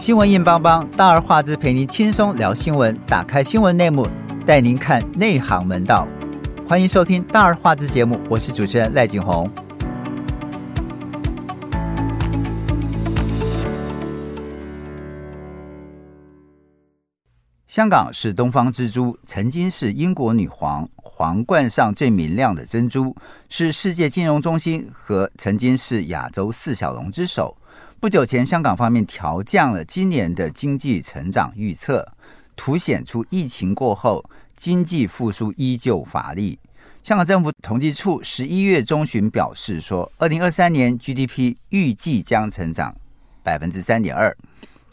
新闻硬邦邦，大而化之，陪您轻松聊新闻。打开新闻内幕，带您看内行门道。欢迎收听大而化之节目，我是主持人赖景红。香港是东方之珠，曾经是英国女皇皇冠上最明亮的珍珠，是世界金融中心和曾经是亚洲四小龙之首。不久前，香港方面调降了今年的经济成长预测，凸显出疫情过后经济复苏依旧乏力。香港政府统计处十一月中旬表示说，二零二三年 GDP 预计将成长百分之三点二，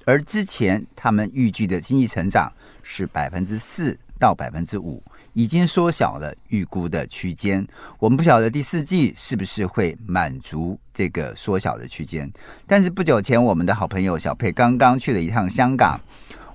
而之前他们预计的经济成长是百分之四到百分之五。已经缩小了预估的区间，我们不晓得第四季是不是会满足这个缩小的区间。但是不久前，我们的好朋友小佩刚刚去了一趟香港，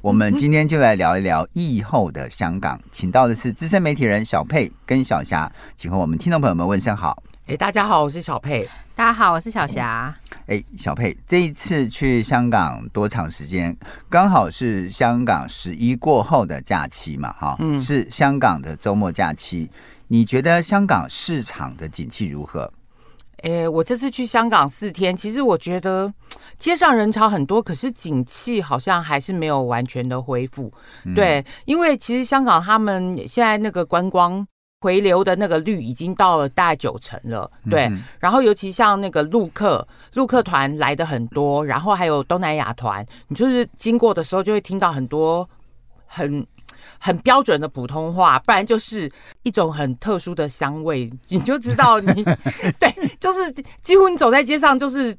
我们今天就来聊一聊疫后的香港，请到的是资深媒体人小佩跟小霞，请和我们听众朋友们问声好。哎，大家好，我是小佩。大家好，我是小霞。哎，小佩，这一次去香港多长时间？刚好是香港十一过后的假期嘛，哈，嗯，是香港的周末假期。你觉得香港市场的景气如何？哎，我这次去香港四天，其实我觉得街上人潮很多，可是景气好像还是没有完全的恢复。嗯、对，因为其实香港他们现在那个观光。回流的那个率已经到了大概九成了，对。嗯、然后尤其像那个陆客，陆客团来的很多，然后还有东南亚团，你就是经过的时候就会听到很多很很标准的普通话，不然就是一种很特殊的香味，你就知道你 对，就是几乎你走在街上就是。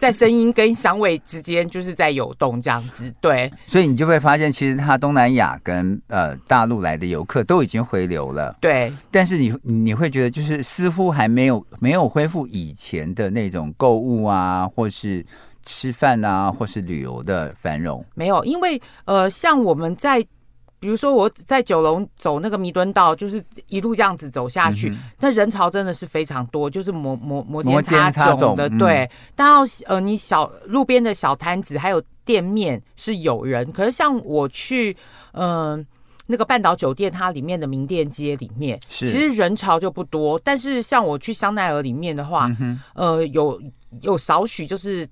在声音跟香味之间，就是在游动这样子，对。所以你就会发现，其实它东南亚跟呃大陆来的游客都已经回流了，对。但是你你会觉得，就是似乎还没有没有恢复以前的那种购物啊，或是吃饭啊，或是旅游的繁荣。没有，因为呃，像我们在。比如说我在九龙走那个弥敦道，就是一路这样子走下去，那、嗯、人潮真的是非常多，就是摩摩摩肩擦踵的。对，但要呃，你小路边的小摊子还有店面是有人，可是像我去嗯、呃、那个半岛酒店，它里面的名店街里面，其实人潮就不多。但是像我去香奈儿里面的话，嗯、呃，有有少许就是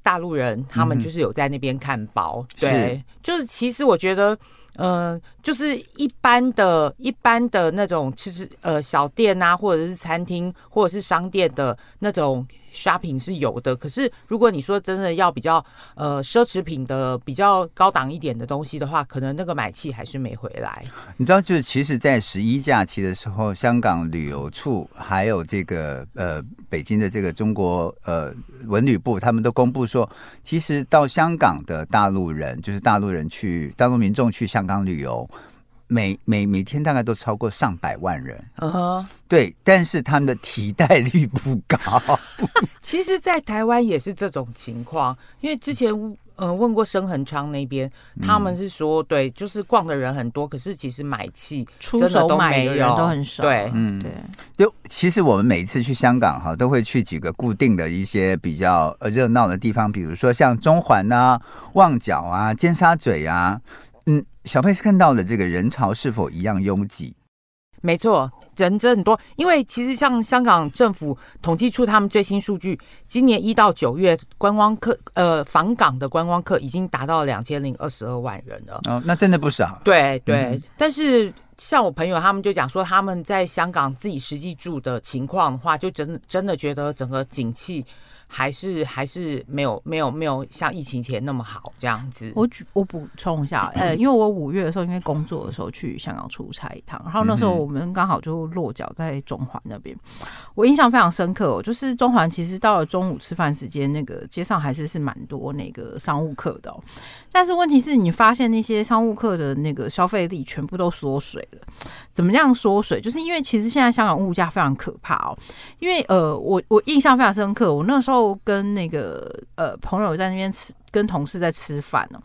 大陆人，他们就是有在那边看包。嗯、对，就是其实我觉得。嗯、就是一般的、一般的那种，其实呃小店啊，或者是餐厅，或者是商店的那种 shopping 是有的。可是如果你说真的要比较呃奢侈品的、比较高档一点的东西的话，可能那个买气还是没回来。你知道，就是其实，在十一假期的时候，香港旅游处还有这个呃北京的这个中国呃文旅部，他们都公布说，其实到香港的大陆人，就是大陆人去大陆民众去香港旅游，每每每天大概都超过上百万人。嗯哼、uh，huh. 对，但是他们的替代率不高。其实，在台湾也是这种情况，因为之前。嗯，问过生恒昌那边，他们是说，对，就是逛的人很多，可是其实买气出手买的人都很少。对，嗯，对。就其实我们每次去香港哈，都会去几个固定的一些比较呃热闹的地方，比如说像中环啊、旺角啊、尖沙咀啊。嗯，小佩是看到了这个人潮是否一样拥挤？没错。人真很多，因为其实像香港政府统计出他们最新数据，今年一到九月观光客呃访港的观光客已经达到两千零二十二万人了。哦，那真的不少。对对，嗯、但是像我朋友他们就讲说，他们在香港自己实际住的情况的话，就真真的觉得整个景气。还是还是没有没有没有像疫情前那么好这样子。我我补充一下，呃，因为我五月的时候因为工作的时候去香港出差一趟，然后那时候我们刚好就落脚在中环那边，我印象非常深刻哦。就是中环其实到了中午吃饭时间，那个街上还是是蛮多那个商务客的哦。但是问题是你发现那些商务客的那个消费力全部都缩水了。怎么样缩水？就是因为其实现在香港物价非常可怕哦。因为呃，我我印象非常深刻，我那时候。跟那个呃朋友在那边吃，跟同事在吃饭呢。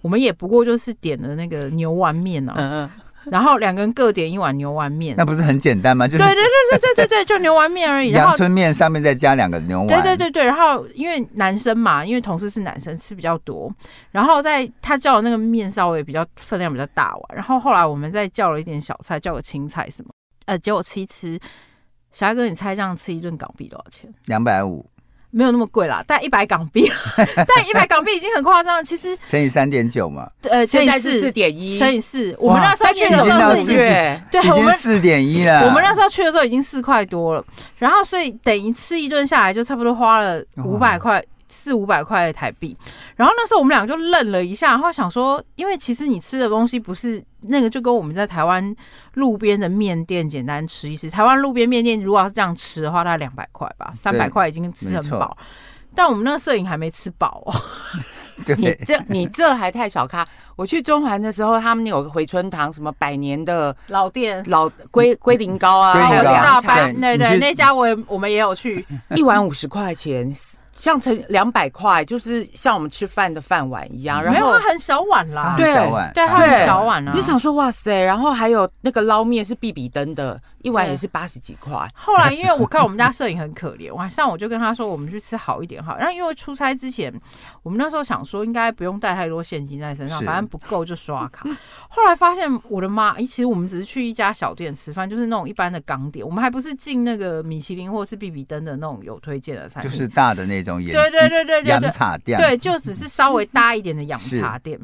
我们也不过就是点了那个牛丸面呢。嗯嗯。然后两个人各点一碗牛丸面，那不是很简单吗？就是、对对对对对对对，就牛丸面而已。阳春面上面再加两个牛丸。对对对对，然后因为男生嘛，因为同事是男生，吃比较多。然后在他叫的那个面稍微比较分量比较大碗，然后后来我们再叫了一点小菜，叫个青菜什么。呃，结果吃一吃，小艾哥，你猜这样吃一顿港币多少钱？两百五。没有那么贵啦，但一百港币，但一百港币已经很夸张了。其实乘以三点九嘛，呃，乘以四点一，乘以四。我们那时候去的时候是对，我们四点一了。我们那时候去的时候已经四块多了，然后所以等于吃一顿下来就差不多花了五百块。四五百块台币，然后那时候我们两个就愣了一下，然后想说，因为其实你吃的东西不是那个，就跟我们在台湾路边的面店简单吃一吃。台湾路边面店如果要是这样吃的话，大概两百块吧，三百块已经吃很饱。但我们那个摄影还没吃饱哦。你这你这还太小咖！我去中环的时候，他们有个回春堂，什么百年的老店，老龟龟苓膏啊，还有大班，对对，那家我我们也有去，一碗五十块钱。像成两百块，就是像我们吃饭的饭碗一样，然后没有很小碗啦，对，对，很小碗啊。你想说哇塞，然后还有那个捞面是必比登的。一碗也是八十几块。后来因为我看我们家摄影很可怜，晚上我就跟他说，我们去吃好一点好。然后因为出差之前，我们那时候想说应该不用带太多现金在身上，反正不够就刷卡。后来发现我的妈，其实我们只是去一家小店吃饭，就是那种一般的港点，我们还不是进那个米其林或是必比登的那种有推荐的餐厅，就是大的那种，对对对对对，洋茶店，对，就只是 稍微大一点的洋茶店。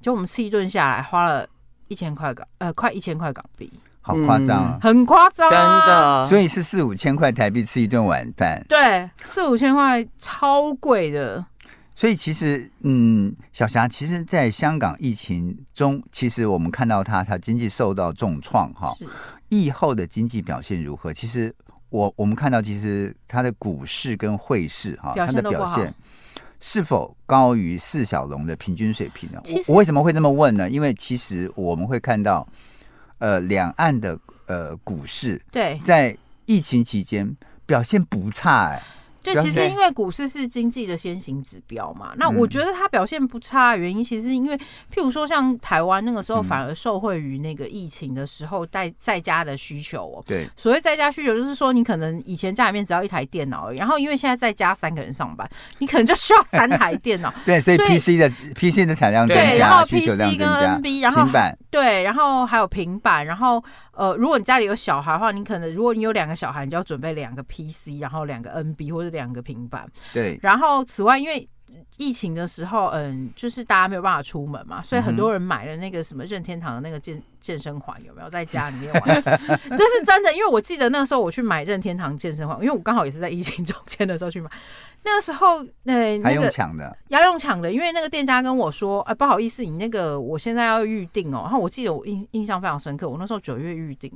就我们吃一顿下来花了一千块港，呃，快一千块港币。好夸张啊！很夸张，真的。所以是四五千块台币吃一顿晚饭。对，四五千块超贵的。所以其实，嗯，小霞，其实，在香港疫情中，其实我们看到它，它经济受到重创哈。是。疫后的经济表现如何？其实我我们看到，其实它的股市跟汇市哈，它的表现是否高于四小龙的平均水平呢？我我为什么会这么问呢？因为其实我们会看到。呃，两岸的呃股市对，在疫情期间表现不差哎、欸。就其实因为股市是经济的先行指标嘛，那我觉得它表现不差的原因，其实因为譬如说像台湾那个时候反而受惠于那个疫情的时候在在家的需求哦。对，所谓在家需求就是说你可能以前家里面只要一台电脑然后因为现在在家三个人上班，你可能就需要三台电脑。对，所以 PC 的 PC 的产量增加，对，然后 PC 跟 NB，然后平板，对，然后还有平板，然后呃，如果你家里有小孩的话，你可能如果你有两个小孩，你就要准备两个 PC，然后两个 NB 或者。两个平板，对。然后，此外，因为疫情的时候，嗯，就是大家没有办法出门嘛，所以很多人买了那个什么任天堂的那个健健身环，有没有在家里面玩？这是真的，因为我记得那时候我去买任天堂健身环，因为我刚好也是在疫情中间的时候去买。那个时候，呃，还用抢的，要用抢的，因为那个店家跟我说，哎，不好意思，你那个我现在要预定哦。然后我记得我印印象非常深刻，我那时候九月预定。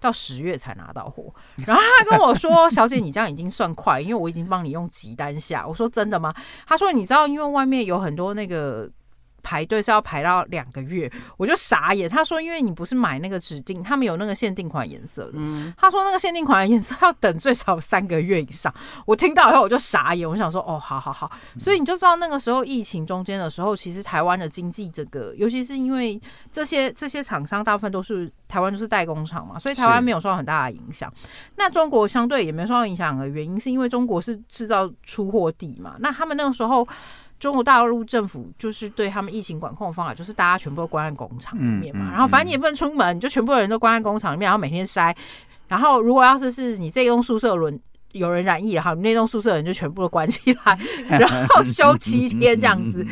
到十月才拿到货，然后他跟我说：“小姐，你这样已经算快，因为我已经帮你用急单下。”我说：“真的吗？”他说：“你知道，因为外面有很多那个。”排队是要排到两个月，我就傻眼。他说：“因为你不是买那个指定，他们有那个限定款颜色的。嗯”他说：“那个限定款的颜色要等最少三个月以上。”我听到以后我就傻眼，我想说：“哦，好好好。”所以你就知道那个时候疫情中间的时候，其实台湾的经济这个，尤其是因为这些这些厂商大部分都是台湾都是代工厂嘛，所以台湾没有受到很大的影响。那中国相对也没有受到影响的原因，是因为中国是制造出货地嘛。那他们那个时候。中国大陆政府就是对他们疫情管控的方法，就是大家全部都关在工厂里面嘛，嗯嗯、然后反正你也不能出门，你就全部的人都关在工厂里面，然后每天筛。然后如果要是是你这栋宿舍轮有人染疫，了，哈你那栋宿舍的人就全部都关起来，然后休七天这样子，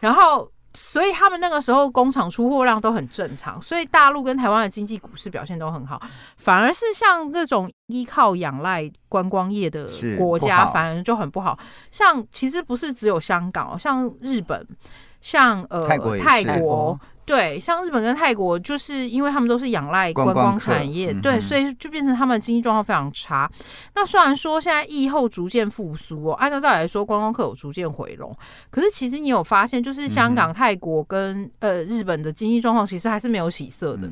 然后。所以他们那个时候工厂出货量都很正常，所以大陆跟台湾的经济股市表现都很好，反而是像这种依靠仰赖观光业的国家，反而就很不好。像其实不是只有香港，像日本，像呃泰国。泰国对，像日本跟泰国，就是因为他们都是仰赖观光产业，对，所以就变成他们的经济状况非常差。那虽然说现在疫后逐渐复苏哦，按照道理来说，观光客有逐渐回笼，可是其实你有发现，就是香港、泰国跟呃日本的经济状况其实还是没有起色的。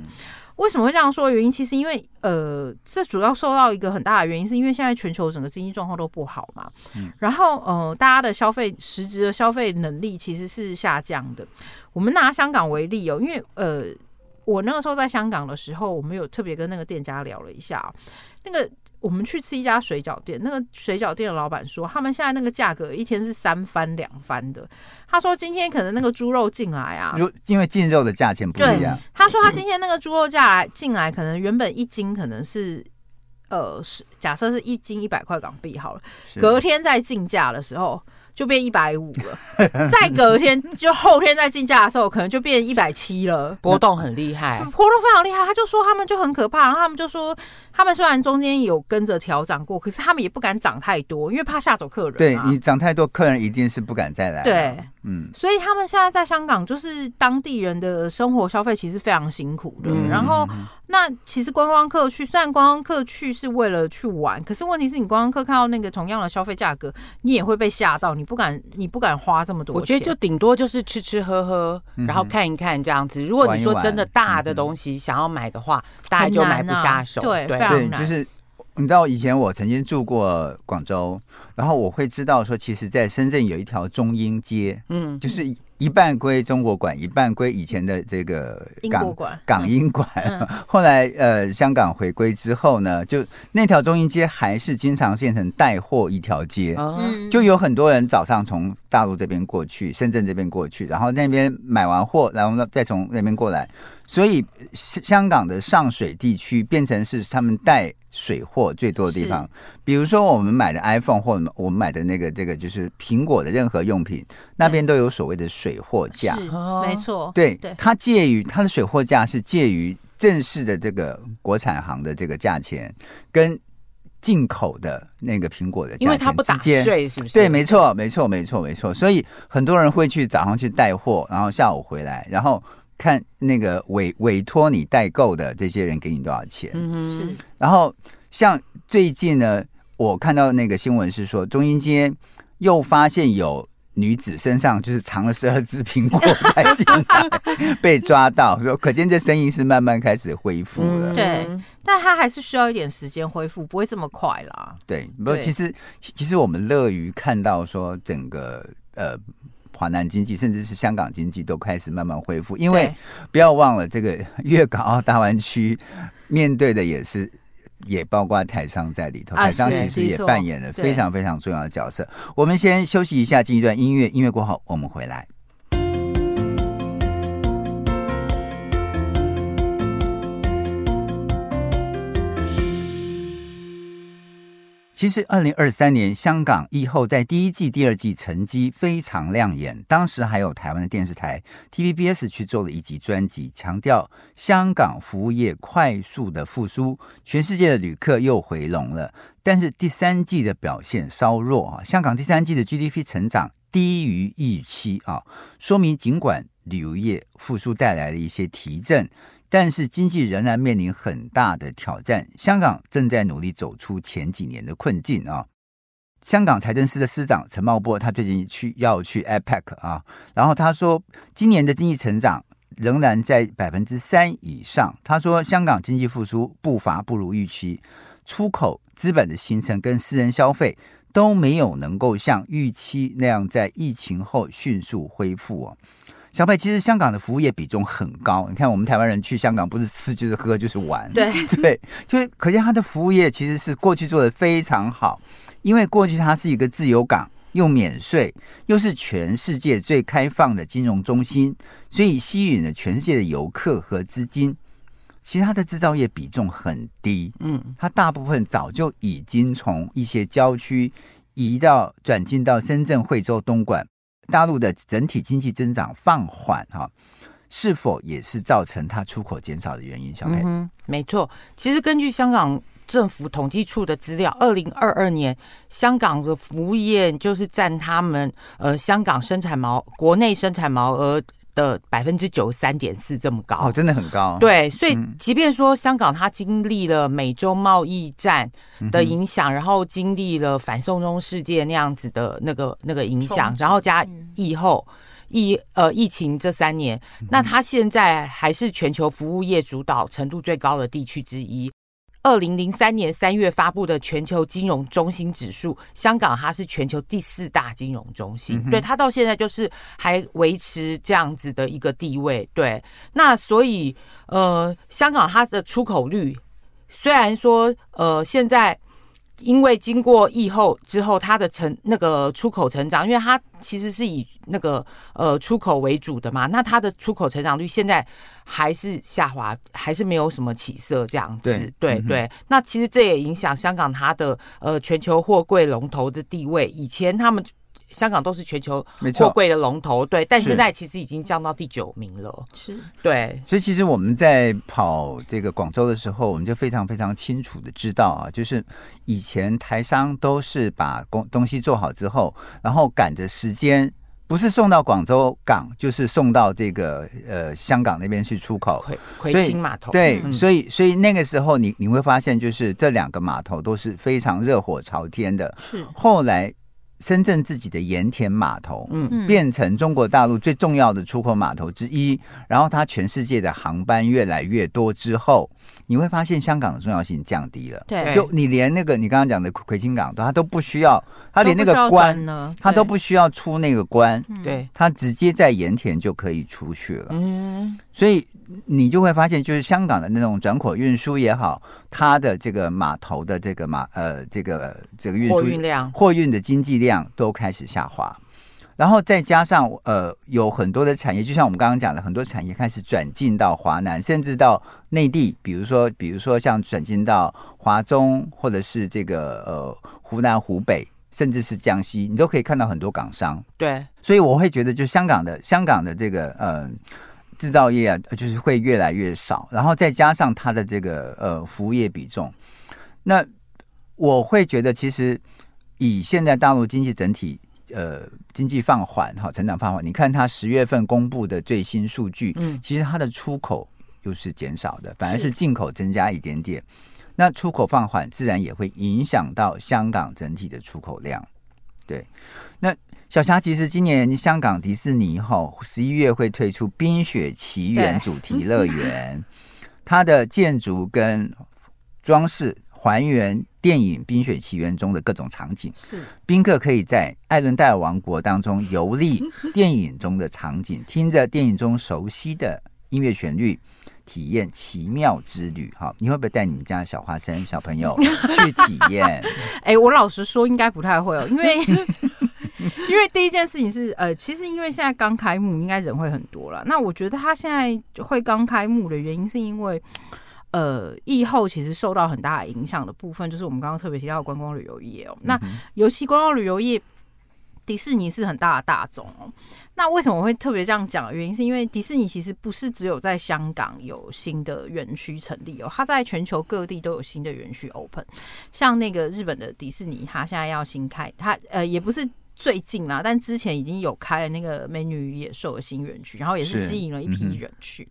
为什么会这样说？原因其实因为呃，这主要受到一个很大的原因，是因为现在全球整个经济状况都不好嘛。嗯。然后呃，大家的消费实质的消费能力其实是下降的。我们拿香港为例哦，因为呃，我那个时候在香港的时候，我们有特别跟那个店家聊了一下，那个。我们去吃一家水饺店，那个水饺店的老板说，他们现在那个价格一天是三番两番的。他说今天可能那个猪肉进来啊，因为进肉的价钱不一样。他说他今天那个猪肉价进来，可能原本一斤可能是呃是假设是一斤一百块港币好了，隔天再进价的时候。就变一百五了，再隔天就后天再竞价的时候，可能就变一百七了，波动很厉害，波动非常厉害。他就说他们就很可怕，然后他们就说他们虽然中间有跟着调涨过，可是他们也不敢涨太多，因为怕吓走客人。对，你涨太多，客人一定是不敢再来。对，嗯，所以他们现在在香港，就是当地人的生活消费其实非常辛苦的。嗯、然后，那其实观光客去，虽然观光客去是为了去玩，可是问题是你观光客看到那个同样的消费价格，你也会被吓到。你不敢，你不敢花这么多钱。我觉得就顶多就是吃吃喝喝，然后看一看这样子。如果你说真的大的东西想要买的话，大家就买不下手。对，对，对，就是你知道以前我曾经住过广州，然后我会知道说，其实在深圳有一条中英街，嗯，就是。一半归中国管，一半归以前的这个港港英管。嗯、后来呃，香港回归之后呢，就那条中英街还是经常变成带货一条街，嗯、就有很多人早上从大陆这边过去，深圳这边过去，然后那边买完货，然后再从那边过来，所以香港的上水地区变成是他们带。水货最多的地方，比如说我们买的 iPhone 或者我们买的那个这个就是苹果的任何用品，那边都有所谓的水货价，是没错。对，它介于它的水货价是介于正式的这个国产行的这个价钱跟进口的那个苹果的价钱，因为它不打税，是不是？对，没错，没错，没错，没错。所以很多人会去早上去带货，然后下午回来，然后。看那个委委托你代购的这些人给你多少钱？嗯，是。然后像最近呢，我看到那个新闻是说，中英街又发现有女子身上就是藏了十二只苹果带进来，被抓到，说可见这生意是慢慢开始恢复了。嗯、对，但他还是需要一点时间恢复，不会这么快啦。对，不过其实其实我们乐于看到说整个呃。华南经济，甚至是香港经济都开始慢慢恢复，因为不要忘了，这个粤港澳大湾区面对的也是，也包括台商在里头，台商其实也扮演了非常非常重要的角色。我们先休息一下，进一段音乐，音乐过后我们回来。其实，二零二三年香港疫后在第一季、第二季成绩非常亮眼。当时还有台湾的电视台 TVBS 去做了一集专辑，强调香港服务业快速的复苏，全世界的旅客又回笼了。但是第三季的表现稍弱啊，香港第三季的 GDP 成长低于预期啊，说明尽管旅游业复苏带来了一些提振。但是经济仍然面临很大的挑战，香港正在努力走出前几年的困境啊。香港财政司的司长陈茂波，他最近去要去 APEC 啊，然后他说，今年的经济成长仍然在百分之三以上。他说，香港经济复苏步伐不如预期，出口、资本的形成跟私人消费都没有能够像预期那样在疫情后迅速恢复哦。小佩，其实香港的服务业比重很高。你看，我们台湾人去香港不是吃就是喝就是玩，对 对，就是可见它的服务业其实是过去做的非常好。因为过去它是一个自由港，又免税，又是全世界最开放的金融中心，所以吸引了全世界的游客和资金。其实它的制造业比重很低，嗯，它大部分早就已经从一些郊区移到转进到深圳、惠州、东莞。大陆的整体经济增长放缓，哈，是否也是造成它出口减少的原因？小佩，嗯，没错。其实根据香港政府统计处的资料，二零二二年香港的服务业就是占他们呃香港生产毛国内生产毛额的百分之九十三点四这么高。哦，真的很高。对，所以即便说香港它经历了美洲贸易战的影响，嗯、然后经历了反送中事件那样子的那个那个影响，然后加疫后疫呃疫情这三年，那它现在还是全球服务业主导程度最高的地区之一。二零零三年三月发布的全球金融中心指数，香港它是全球第四大金融中心，嗯、对，它到现在就是还维持这样子的一个地位。对，那所以呃，香港它的出口率虽然说呃现在。因为经过疫后之后，它的成那个出口成长，因为它其实是以那个呃出口为主的嘛，那它的出口成长率现在还是下滑，还是没有什么起色这样子。对对、嗯、对，那其实这也影响香港它的呃全球货柜龙头的地位。以前他们。香港都是全球货柜的龙头，对，但现在其实已经降到第九名了。是，对。所以其实我们在跑这个广州的时候，我们就非常非常清楚的知道啊，就是以前台商都是把工东西做好之后，然后赶着时间，不是送到广州港，就是送到这个呃香港那边去出口。葵葵青码头。对，嗯、所以所以那个时候你你会发现，就是这两个码头都是非常热火朝天的。是，后来。深圳自己的盐田码头，嗯，变成中国大陆最重要的出口码头之一。然后它全世界的航班越来越多之后，你会发现香港的重要性降低了。对，就你连那个你刚刚讲的葵青港，它都不需要，它连那个关呢，它都不需要出那个关，对，它直接在盐田就可以出去了。嗯，所以你就会发现，就是香港的那种转口运输也好，它的这个码头的这个码呃这个这个运输货运量、货运的经济量。量都开始下滑，然后再加上呃，有很多的产业，就像我们刚刚讲的，很多产业开始转进到华南，甚至到内地，比如说，比如说像转进到华中，或者是这个呃湖南、湖北，甚至是江西，你都可以看到很多港商。对，所以我会觉得，就香港的香港的这个呃制造业啊，就是会越来越少，然后再加上它的这个呃服务业比重，那我会觉得其实。以现在大陆经济整体呃经济放缓哈，成长放缓，你看它十月份公布的最新数据，嗯，其实它的出口又是减少的，反而是进口增加一点点。那出口放缓，自然也会影响到香港整体的出口量。对，那小霞，其实今年香港迪士尼哈十一月会推出《冰雪奇缘》主题乐园，它的建筑跟装饰。还原电影《冰雪奇缘》中的各种场景，是宾客可以在艾伦戴尔王国当中游历电影中的场景，听着电影中熟悉的音乐旋律，体验奇妙之旅。好，你会不会带你们家的小花生小朋友 去体验？哎、欸，我老实说，应该不太会哦，因为 因为第一件事情是，呃，其实因为现在刚开幕，应该人会很多了。那我觉得他现在会刚开幕的原因，是因为。呃，疫后其实受到很大影响的部分，就是我们刚刚特别提到的观光旅游业哦。那尤其观光旅游业，迪士尼是很大的大宗哦。那为什么我会特别这样讲？原因是因为迪士尼其实不是只有在香港有新的园区成立哦，它在全球各地都有新的园区 open。像那个日本的迪士尼，它现在要新开，它呃也不是最近啦，但之前已经有开了那个美女与野兽的新园区，然后也是吸引了一批人去。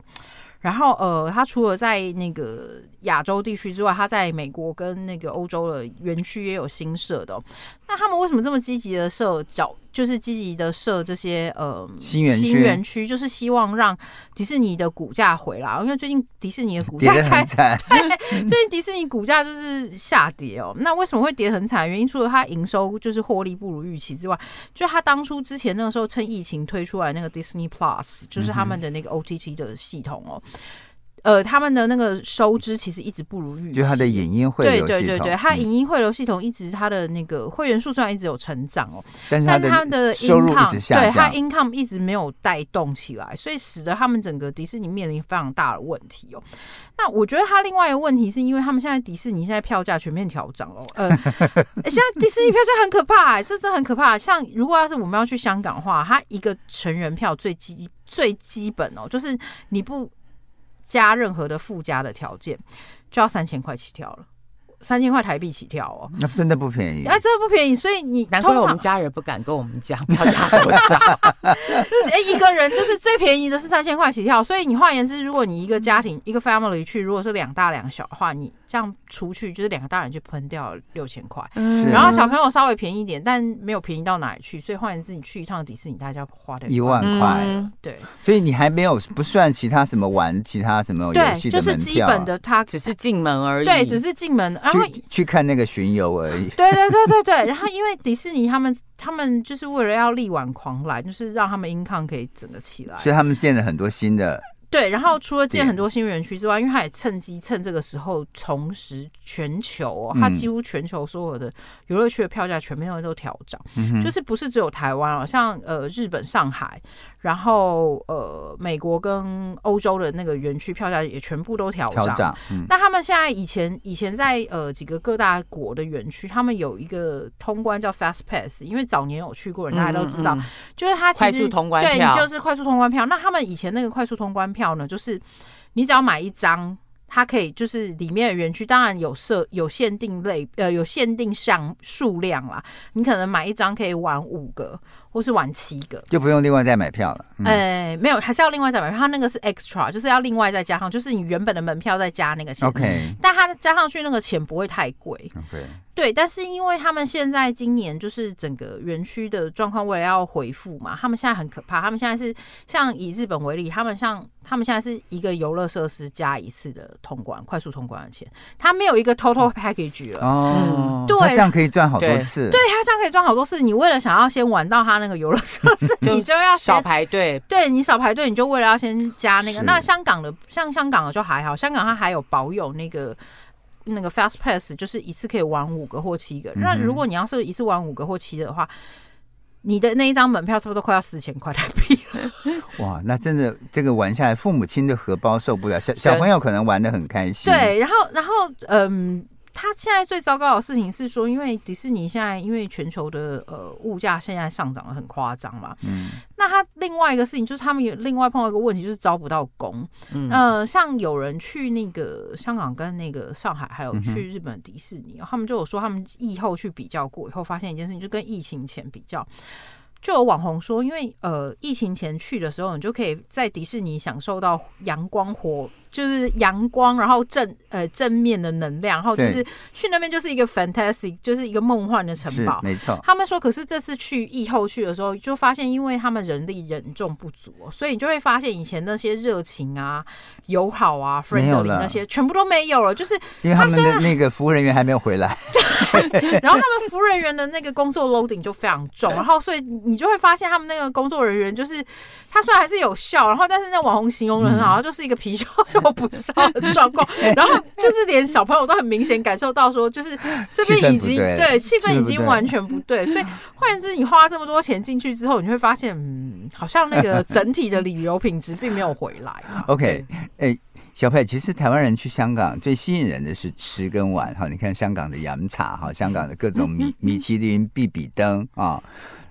然后，呃，他除了在那个亚洲地区之外，他在美国跟那个欧洲的园区也有新设的。那他们为什么这么积极的设角？就是积极的设这些呃新园新园区，就是希望让迪士尼的股价回来。因为最近迪士尼的股价才 对，最近迪士尼股价就是下跌哦。那为什么会跌很惨？原因除了它营收就是获利不如预期之外，就它当初之前那个时候趁疫情推出来那个 Disney Plus，就是他们的那个 OTT 的系统哦。呃，他们的那个收支其实一直不如预期，就他的影音汇流系统，对对对对，他影音汇流系统一直他的那个会员数虽然一直有成长哦，但是他们的收入一直下降，对他 income 一直没有带动起来，所以使得他们整个迪士尼面临非常大的问题哦。那我觉得他另外一个问题是因为他们现在迪士尼现在票价全面调涨哦，呃，现在迪士尼票价很可怕，欸，这真的很可怕。像如果要是我们要去香港的话，他一个成人票最基最基本哦，就是你不。加任何的附加的条件，就要三千块起跳了。三千块台币起跳哦，那真的不便宜。哎，真的不便宜，所以你难怪我们家人不敢跟我们讲票价多少。哎，一个人就是最便宜的是三千块起跳，所以你换言之，如果你一个家庭一个 family 去，如果是两大两小的话，你这样出去就是两个大人就喷掉六千块，嗯，然后小朋友稍微便宜一点，但没有便宜到哪里去，所以换言之，你去一趟迪士尼，大家要花的一万块，嗯，对，所以你还没有不算其他什么玩其他什么游戏的门票，就是基本的，它只是进门而已，对，只是进门，然后去，去看那个巡游而已，对对对对对，然后因为迪士尼他们他们就是为了要力挽狂澜，就是让他们 income 可以整个起来，所以他们建了很多新的。对，然后除了建很多新园区之外，因为他也趁机趁这个时候重拾全球哦，他几乎全球所有的游乐区的票价全面都调涨，嗯，就是不是只有台湾哦，像呃日本上海，然后呃美国跟欧洲的那个园区票价也全部都调涨。嗯，那他们现在以前以前在呃几个各大国的园区，他们有一个通关叫 Fast Pass，因为早年有去过人，大家都知道，就是他其实快速通关票，对，你就是快速通关票。那他们以前那个快速通关票。票呢，就是你只要买一张，它可以就是里面的园区当然有设有限定类呃有限定项数量啦，你可能买一张可以玩五个或是玩七个，就不用另外再买票了。哎、嗯欸，没有，还是要另外再买票。它那个是 extra，就是要另外再加上，就是你原本的门票再加那个钱。OK，但它加上去那个钱不会太贵。OK。对，但是因为他们现在今年就是整个园区的状况，为了要回复嘛，他们现在很可怕。他们现在是像以日本为例，他们像他们现在是一个游乐设施加一次的通关，快速通关的钱，他没有一个 total package 了。哦，嗯、对，这样可以赚好多次。对，他这样可以赚好多次。你为了想要先玩到他那个游乐设施，你就要少排队。对，你少排队，你就为了要先加那个。那香港的像香港的就还好，香港它还有保有那个。那个 Fast Pass 就是一次可以玩五个或七个。那、嗯、如果你要是一次玩五个或七个的话，你的那一张门票差不多快要四千块台币了。哇，那真的这个玩下来，父母亲的荷包受不了，小小朋友可能玩的很开心。对，然后然后嗯。他现在最糟糕的事情是说，因为迪士尼现在因为全球的呃物价现在上涨的很夸张嘛，嗯，那他另外一个事情就是他们有另外碰到一个问题，就是招不到工，嗯，呃，像有人去那个香港跟那个上海，还有去日本迪士尼，嗯，他们就有说他们疫后去比较过以后，发现一件事情，就跟疫情前比较。就有网红说，因为呃疫情前去的时候，你就可以在迪士尼享受到阳光火，就是阳光，然后正呃正面的能量，然后就是去那边就是一个 fantastic，就是一个梦幻的城堡，没错。他们说，可是这次去疫后去的时候，就发现因为他们人力人重不足，所以你就会发现以前那些热情啊、友好啊、friendly 那些全部都没有了，就是因为他们的那个服务人员还没有回来，然后他们服务人员的那个工作 loading 就非常重，然后所以。你就会发现他们那个工作人员，就是他虽然还是有笑，然后但是那网红形容的很好，就是一个皮笑肉不笑的状况，然后就是连小朋友都很明显感受到说，就是这边已经对气氛已经完全不对，所以换言之，你花这么多钱进去之后，你会发现，嗯，好像那个整体的旅游品质并没有回来。OK，哎，小佩，其实台湾人去香港最吸引人的是吃跟玩哈，你看香港的洋茶哈，香港的各种米 米其林必比登啊。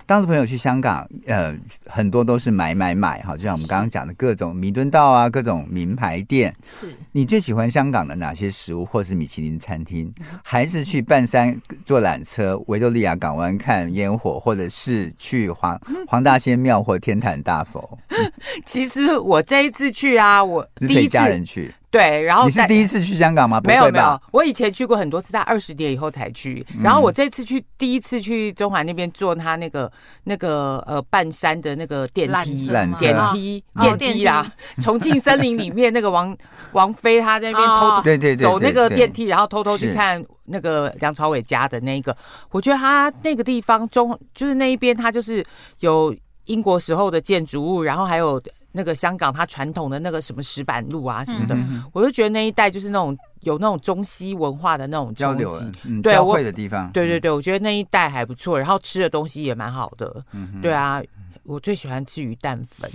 当时朋友去香港，呃，很多都是买买买哈，就像我们刚刚讲的各种弥敦道啊，各种名牌店。是你最喜欢香港的哪些食物，或是米其林餐厅？还是去半山坐缆车，维多利亚港湾看烟火，或者是去黄黄大仙庙或天坛大佛？其实我这一次去啊，我第一家人去。对，然后你是第一次去香港吗？没有没有，我以前去过很多次，在二十年以后才去。然后我这次去，第一次去中环那边坐他那个那个呃半山的那个电梯，电梯电梯啊，重庆森林里面那个王 王菲她在那边偷偷对对对走那个电梯，然后偷偷去看那个梁朝伟家的那个。我觉得他那个地方中就是那一边，他就是有英国时候的建筑物，然后还有。那个香港，它传统的那个什么石板路啊什么的，嗯、我就觉得那一带就是那种有那种中西文化的那种交流、嗯、对，交汇的地方。对对对，我觉得那一带还不错，然后吃的东西也蛮好的。嗯，对啊，我最喜欢吃鱼蛋粉。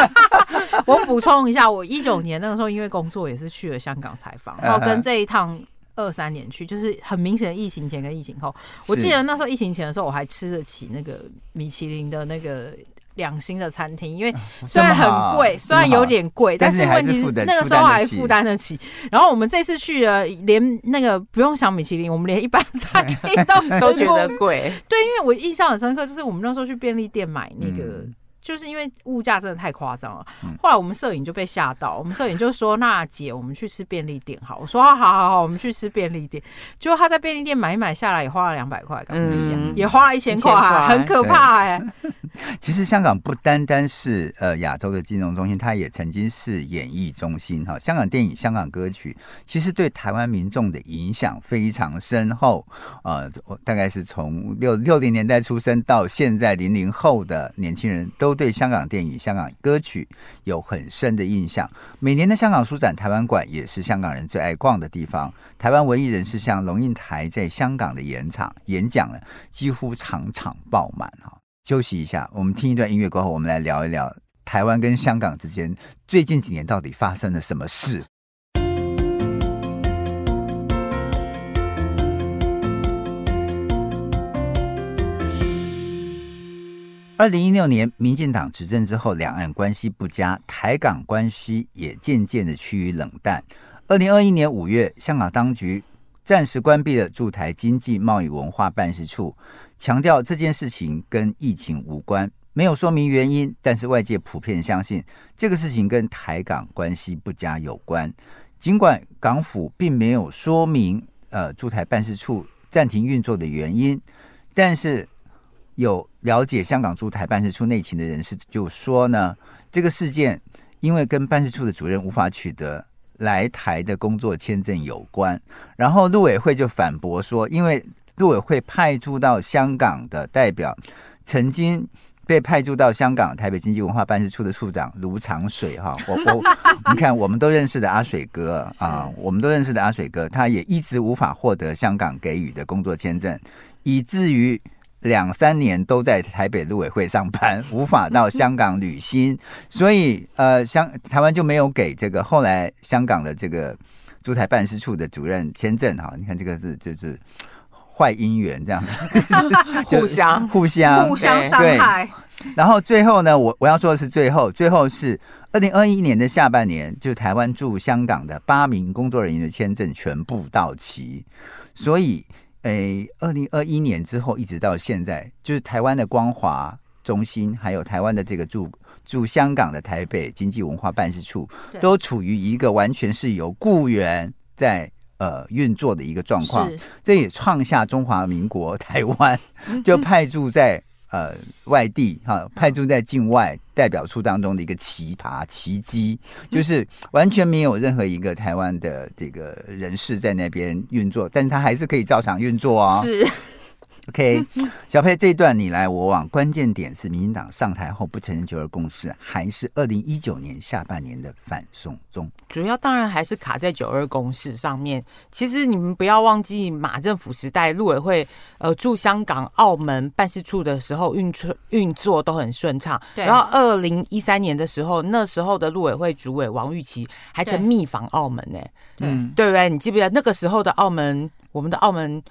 我补充一下，我一九年那个时候因为工作也是去了香港采访，然后跟这一趟二三年去，就是很明显的疫情前跟疫情后。我记得那时候疫情前的时候，我还吃得起那个米其林的那个。两星的餐厅，因为虽然很贵，虽然有点贵，但是问题是那个时候还负担得起。然后我们这次去了，连那个不用想米其林，我们连一般 餐厅都 都觉得贵。对，因为我印象很深刻，就是我们那时候去便利店买那个。嗯就是因为物价真的太夸张了，后来我们摄影就被吓到，我们摄影就说：“那姐，我们去吃便利店好。”我说：“好好好好，我们去吃便利店。”结果他在便利店买一买下来，也花了两百块港币，也花了一千块，很可怕哎。其实香港不单单是呃亚洲的金融中心，它也曾经是演艺中心哈。香港电影、香港歌曲，其实对台湾民众的影响非常深厚。呃，大概是从六六零年代出生到现在零零后的年轻人都。对香港电影、香港歌曲有很深的印象。每年的香港书展、台湾馆也是香港人最爱逛的地方。台湾文艺人士像龙应台在香港的演场演讲呢，几乎场场爆满哈。休息一下，我们听一段音乐过后，我们来聊一聊台湾跟香港之间最近几年到底发生了什么事。二零一六年，民进党执政之后，两岸关系不佳，台港关系也渐渐的趋于冷淡。二零二一年五月，香港当局暂时关闭了驻台经济贸易文化办事处，强调这件事情跟疫情无关，没有说明原因。但是外界普遍相信这个事情跟台港关系不佳有关。尽管港府并没有说明呃驻台办事处暂停运作的原因，但是。有了解香港驻台办事处内情的人士就说呢，这个事件因为跟办事处的主任无法取得来台的工作签证有关，然后陆委会就反驳说，因为陆委会派驻到香港的代表曾经被派驻到香港台北经济文化办事处的处长卢长水哈，我我你看我们都认识的阿水哥啊，我们都认识的阿水哥，他也一直无法获得香港给予的工作签证，以至于。两三年都在台北陆委会上班，无法到香港旅行，所以呃，香台湾就没有给这个后来香港的这个驻台办事处的主任签证哈。你看这个是就是坏姻缘这样，互相互相互相伤害。然后最后呢，我我要说的是最后最后是二零二一年的下半年，就台湾驻香港的八名工作人员的签证全部到期，所以。诶，二零二一年之后一直到现在，就是台湾的光华中心，还有台湾的这个驻驻香港的台北经济文化办事处，都处于一个完全是由雇员在呃运作的一个状况。这也创下中华民国台湾 就派驻在。呃，外地哈派驻在境外代表处当中的一个奇葩奇迹，就是完全没有任何一个台湾的这个人士在那边运作，但是他还是可以照常运作哦。是。OK，小佩，这一段你来我往，关键点是民进党上台后不承认九二共识，还是二零一九年下半年的反送中？主要当然还是卡在九二共识上面。其实你们不要忘记，马政府时代陆委会呃驻香港、澳门办事处的时候运作运作都很顺畅。对。然后二零一三年的时候，那时候的陆委会主委王玉琦还曾密访澳门呢。嗯，对不对？你记不记得那个时候的澳门？我们的澳门。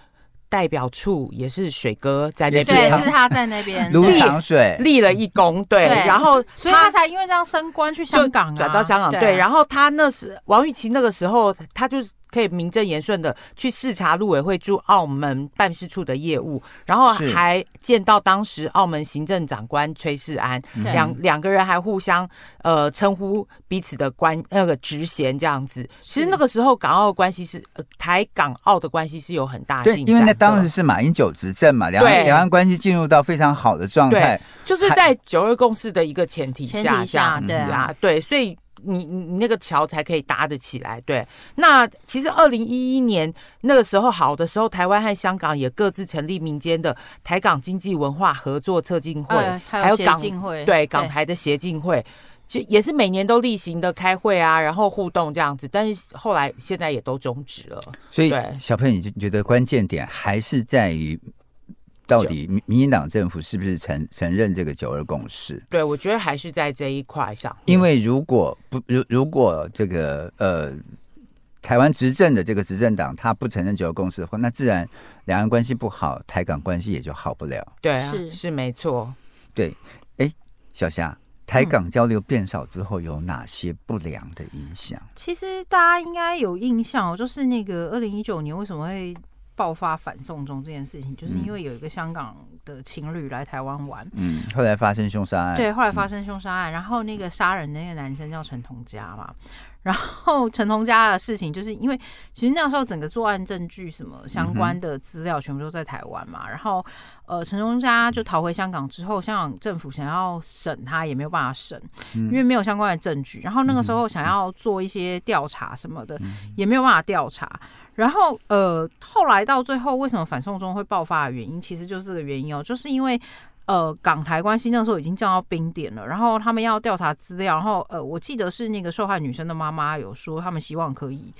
代表处也是水哥在那边，对，是 他在那边卢长水立了一功，对，对然后所以他才因为这样升官去香港，啊，转到香港，对，对，然后他那时王玉琪那个时候，他就是。可以名正言顺的去视察陆委会驻澳门办事处的业务，然后还见到当时澳门行政长官崔世安，两两个人还互相呃称呼彼此的关那个职衔这样子。其实那个时候港澳的关系是呃台港澳的关系是有很大进展，因为那当时是马英九执政嘛，两岸两岸关系进入到非常好的状态，就是在九二共识的一个前提下，前提下这样子啊，对，所以。你你你那个桥才可以搭得起来，对。那其实二零一一年那个时候好的时候，台湾和香港也各自成立民间的台港经济文化合作策进会，呃、还有港对，对港台的协进会，就也是每年都例行的开会啊，然后互动这样子。但是后来现在也都终止了。所以小朋友，你就觉得关键点还是在于。到底民民进党政府是不是承承认这个九二共识？对，我觉得还是在这一块上。因为如果不如如果这个呃台湾执政的这个执政党他不承认九二共识的话，那自然两岸关系不好，台港关系也就好不了。对啊，是是没错。对，哎，小霞，台港交流变少之后有哪些不良的影响？其实大家应该有印象，就是那个二零一九年为什么会爆发反送中这件事情，就是因为有一个香港的情侣来台湾玩，嗯，后来发生凶杀案，对，后来发生凶杀案，然后那个杀人的那个男生叫陈同佳嘛。然后陈同佳的事情，就是因为其实那个时候整个作案证据什么相关的资料全部都在台湾嘛。然后呃，陈同佳就逃回香港之后，香港政府想要审他也没有办法审，因为没有相关的证据。然后那个时候想要做一些调查什么的，也没有办法调查。然后呃，后来到最后为什么反送中会爆发的原因，其实就是这个原因哦，就是因为。呃，港台关系那时候已经降到冰点了，然后他们要调查资料，然后呃，我记得是那个受害女生的妈妈有说，他们希望可以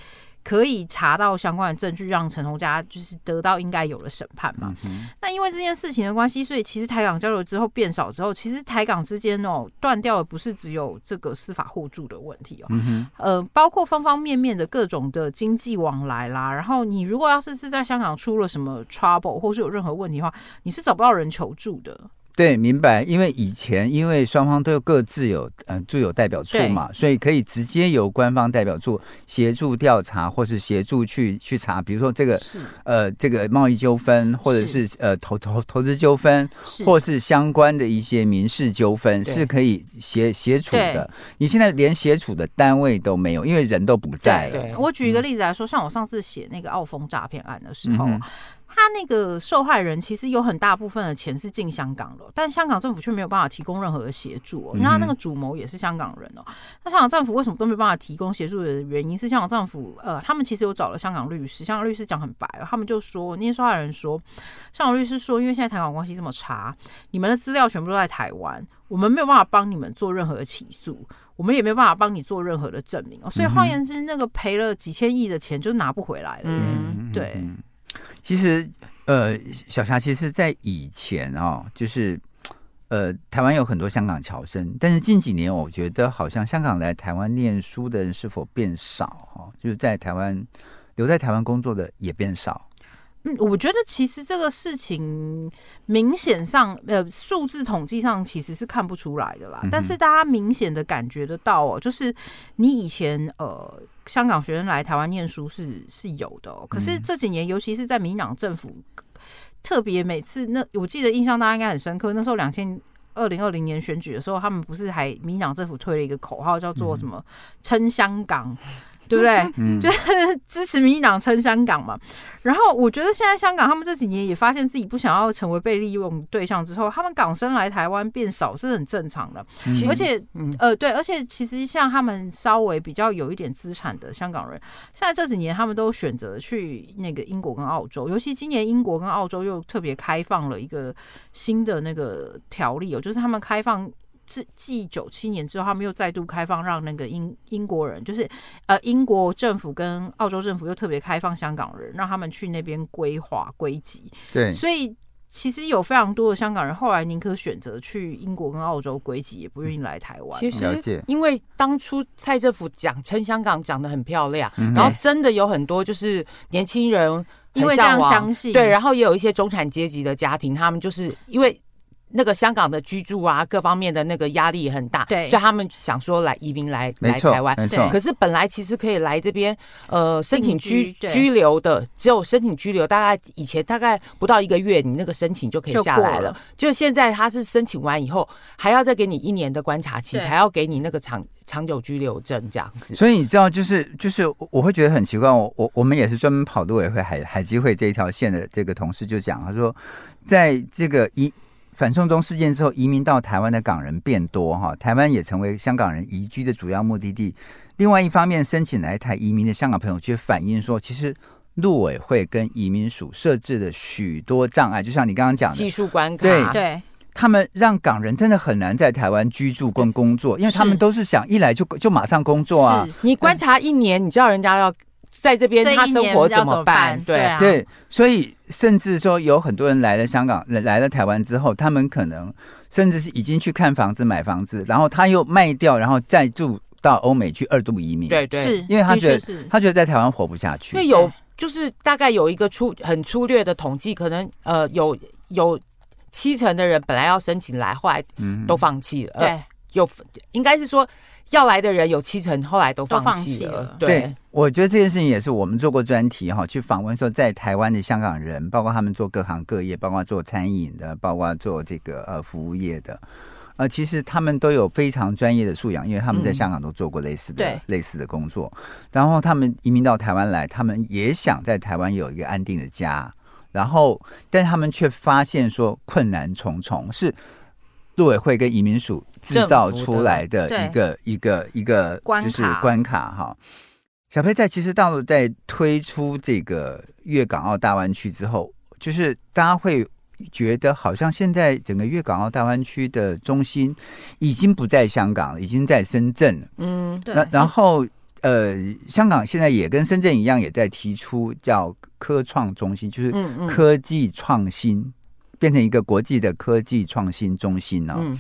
可以查到相关的证据，让陈同佳就是得到应该有的审判嘛。嗯、那因为这件事情的关系，所以其实台港交流之后变少之后，其实台港之间哦断掉的不是只有这个司法互助的问题哦，嗯、呃，包括方方面面的各种的经济往来啦。然后你如果要是是在香港出了什么 trouble 或是有任何问题的话，你是找不到人求助的。对，明白。因为以前因为双方都有各自有嗯驻有代表处嘛，所以可以直接由官方代表处协助调查，或是协助去去查，比如说这个呃这个贸易纠纷，或者是呃投投投资纠纷，或是相关的一些民事纠纷，是可以协协处的。你现在连协处的单位都没有，因为人都不在了。对，我举一个例子来说，像我上次写那个澳丰诈骗案的时候。嗯他那个受害人其实有很大部分的钱是进香港的，但香港政府却没有办法提供任何的协助哦。因为他那个主谋也是香港人哦。那香港政府为什么都没办法提供协助的原因是，香港政府呃，他们其实有找了香港律师，香港律师讲很白，他们就说那些受害人说，香港律师说，因为现在台港关系这么差，你们的资料全部都在台湾，我们没有办法帮你们做任何的起诉，我们也没有办法帮你做任何的证明哦。所以换言之，那个赔了几千亿的钱就拿不回来了。嗯，对。其实，呃，小霞，其实，在以前哦，就是，呃，台湾有很多香港侨生，但是近几年，我觉得好像香港来台湾念书的人是否变少哈？就是在台湾留在台湾工作的也变少。嗯，我觉得其实这个事情明显上，呃，数字统计上其实是看不出来的啦。嗯、但是大家明显的感觉得到哦，就是你以前呃。香港学生来台湾念书是是有的，哦，可是这几年，尤其是在民党政府，特别每次那我记得印象大家应该很深刻，那时候两千二零二零年选举的时候，他们不是还民党政府推了一个口号叫做什么“撑香港”。对不对？嗯，就是支持民进党撑香港嘛。然后我觉得现在香港他们这几年也发现自己不想要成为被利用对象之后，他们港生来台湾变少是很正常的。而且，呃，对，而且其实像他们稍微比较有一点资产的香港人，现在这几年他们都选择去那个英国跟澳洲，尤其今年英国跟澳洲又特别开放了一个新的那个条例哦，就是他们开放。自继九七年之后，他们又再度开放，让那个英英国人，就是呃英国政府跟澳洲政府又特别开放香港人，让他们去那边归华归籍。对，所以其实有非常多的香港人后来宁可选择去英国跟澳洲归籍，也不愿意来台湾。其实，因为当初蔡政府讲称香港讲得很漂亮，嗯、然后真的有很多就是年轻人因为这样相信，对，然后也有一些中产阶级的家庭，他们就是因为。那个香港的居住啊，各方面的那个压力也很大，对，所以他们想说来移民来来台湾，没错。可是本来其实可以来这边呃申请居居留的，只有申请居留，大概以前大概不到一个月，你那个申请就可以下来了。就现在他是申请完以后，还要再给你一年的观察期，还要给你那个长长久居留证这样子。所以你知道，就是就是我会觉得很奇怪，我我我们也是专门跑陆委会海海基会这一条线的这个同事就讲，他说在这个一。反送中事件之后，移民到台湾的港人变多，哈，台湾也成为香港人移居的主要目的地。另外一方面，申请来台移民的香港朋友却反映说，其实陆委会跟移民署设置的许多障碍，就像你刚刚讲的技术关卡，对对，他们让港人真的很难在台湾居住跟工作，因为他们都是想一来就就马上工作啊。你观察一年，你知道人家要。在这边他生活怎么办？对啊，对，所以甚至说有很多人来了香港，来了台湾之后，他们可能甚至是已经去看房子、买房子，然后他又卖掉，然后再住到欧美去二度移民。对对，是因为他觉得他觉得在台湾活不下去。因为有就是大概有一个粗很粗略的统计，可能呃有有七成的人本来要申请来，后来都放弃了。对，有应该是说要来的人有七成，后来都放弃了。了对，对，我觉得这件事情也是我们做过专题哈，去访问说在台湾的香港人，包括他们做各行各业，包括做餐饮的，包括做这个呃服务业的。呃，其实他们都有非常专业的素养，因为他们在香港都做过类似的、嗯、类似的工作。然后他们移民到台湾来，他们也想在台湾有一个安定的家。然后，但他们却发现说困难重重，是陆委会跟移民署制造出来的一个一个一个就是关卡哈。小佩在其实到了在推出这个粤港澳大湾区之后，就是大家会。觉得好像现在整个粤港澳大湾区的中心已经不在香港了，已经在深圳了。嗯，对。那然后呃，香港现在也跟深圳一样，也在提出叫科创中心，就是科技创新，嗯嗯，变成一个国际的科技创新中心呢。嗯。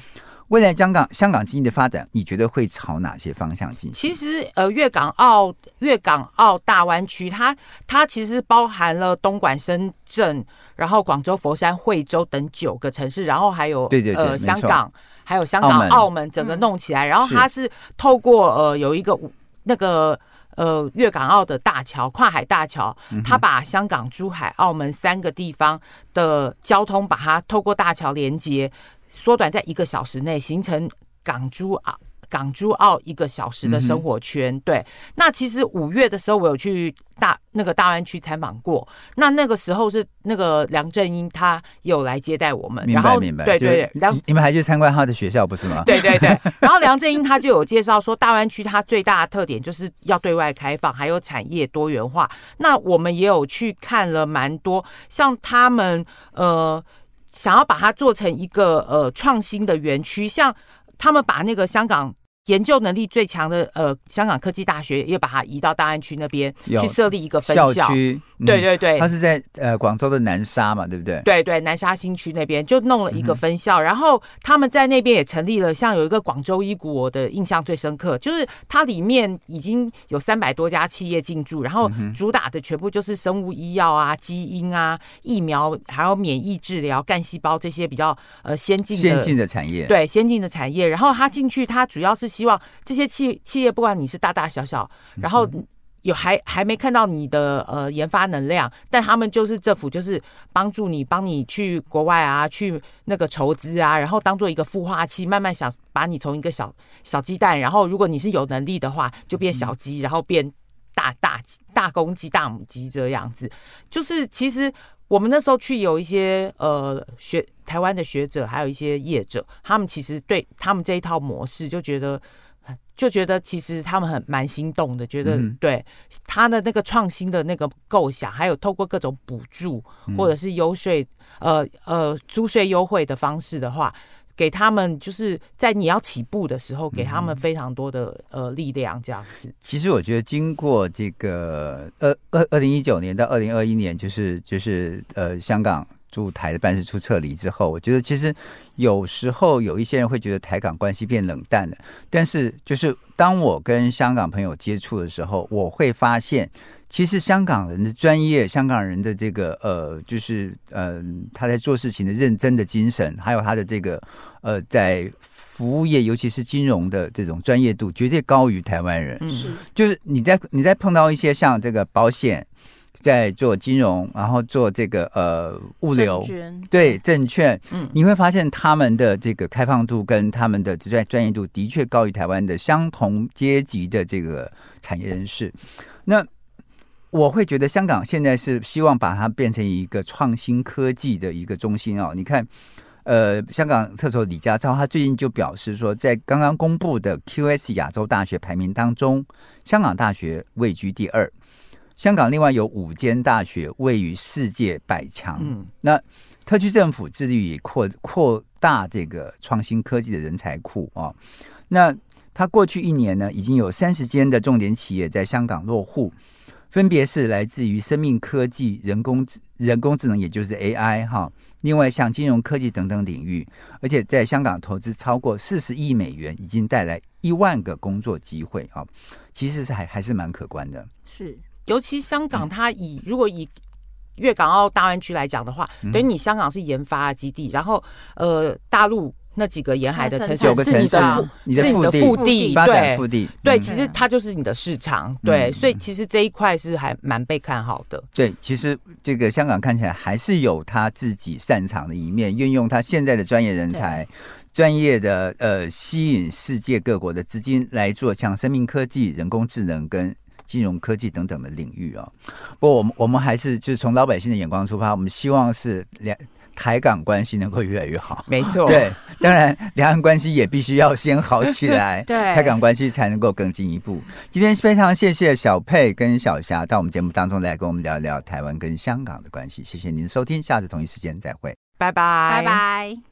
未来香港香港经济的发展，你觉得会朝哪些方向进行？其实，呃，粤港澳粤港澳大湾区，它它其实包含了东莞、深圳，然后广州、佛山、惠州等九个城市，然后还有对对对，呃，香港，还有香港、澳门，澳门整个弄起来，嗯、然后它是透过呃有一个那个呃粤港澳的大桥，跨海大桥，它把香港、珠海、澳门三个地方的交通，把它透过大桥连接。缩短在一个小时内，形成港珠澳港珠澳一个小时的生活圈。嗯、对，那其实五月的时候，我有去大那个大湾区采访过。那那个时候是那个梁振英他有来接待我们，明白明白。对对对，梁你们还去参观他的学校不是吗？对对对。然后梁振英他就有介绍说，大湾区它最大的特点就是要对外开放，还有产业多元化。那我们也有去看了蛮多，像他们呃。想要把它做成一个呃创新的园区，像他们把那个香港。研究能力最强的呃，香港科技大学也把它移到大安区那边去设立一个分校，校区。对对对，它是在呃广州的南沙嘛，对不对？对对，南沙新区那边就弄了一个分校，嗯、然后他们在那边也成立了，像有一个广州医股，我的印象最深刻，就是它里面已经有三百多家企业进驻，然后主打的全部就是生物医药啊、基因啊、疫苗，还有免疫治疗、干细胞这些比较呃先进的先进的产业。对，先进的产业，然后他进去，他主要是。希望这些企企业，不管你是大大小小，然后有还还没看到你的呃研发能量，但他们就是政府就是帮助你，帮你去国外啊，去那个筹资啊，然后当做一个孵化器，慢慢想把你从一个小小鸡蛋，然后如果你是有能力的话，就变小鸡，然后变大大大公鸡、大母鸡这样子。就是其实我们那时候去有一些呃学。台湾的学者还有一些业者，他们其实对他们这一套模式就觉得，就觉得其实他们很蛮心动的，觉得、嗯、对他的那个创新的那个构想，还有透过各种补助或者是优税、呃呃租税优惠的方式的话，给他们就是在你要起步的时候，给他们非常多的呃力量，这样子。其实我觉得，经过这个二二二零一九年到二零二一年，就是就是呃香港。驻台的办事处撤离之后，我觉得其实有时候有一些人会觉得台港关系变冷淡了。但是，就是当我跟香港朋友接触的时候，我会发现，其实香港人的专业，香港人的这个呃，就是呃，他在做事情的认真的精神，还有他的这个呃，在服务业，尤其是金融的这种专业度，绝对高于台湾人。是，就是你在你在碰到一些像这个保险。在做金融，然后做这个呃物流，对证券，嗯，你会发现他们的这个开放度跟他们的专专业度的确高于台湾的相同阶级的这个产业人士。那我会觉得香港现在是希望把它变成一个创新科技的一个中心哦。你看，呃，香港特首李家超他最近就表示说，在刚刚公布的 QS 亚洲大学排名当中，香港大学位居第二。香港另外有五间大学位于世界百强。嗯，那特区政府致力于扩扩大这个创新科技的人才库啊。那他过去一年呢，已经有三十间的重点企业在香港落户，分别是来自于生命科技、人工人工智能，也就是 AI 哈。另外像金融科技等等领域，而且在香港投资超过四十亿美元，已经带来一万个工作机会啊。其实是还还是蛮可观的。是。尤其香港，它以如果以粤港澳大湾区来讲的话，等于你香港是研发基地，然后呃，大陆。那几个沿海的城市是你的腹，是你的腹地，发展，腹地，对，其实它就是你的市场，对，所以其实这一块是还蛮被看好的。对，其实这个香港看起来还是有他自己擅长的一面，运用他现在的专业人才、专业的呃，吸引世界各国的资金来做像生命科技、人工智能跟金融科技等等的领域啊。不过我们我们还是就是从老百姓的眼光出发，我们希望是两。台港关系能够越来越好，没错。对，当然两岸关系也必须要先好起来，对，台港关系才能够更进一步。今天非常谢谢小佩跟小霞到我们节目当中来跟我们聊聊台湾跟香港的关系。谢谢您的收听，下次同一时间再会，拜拜，拜拜。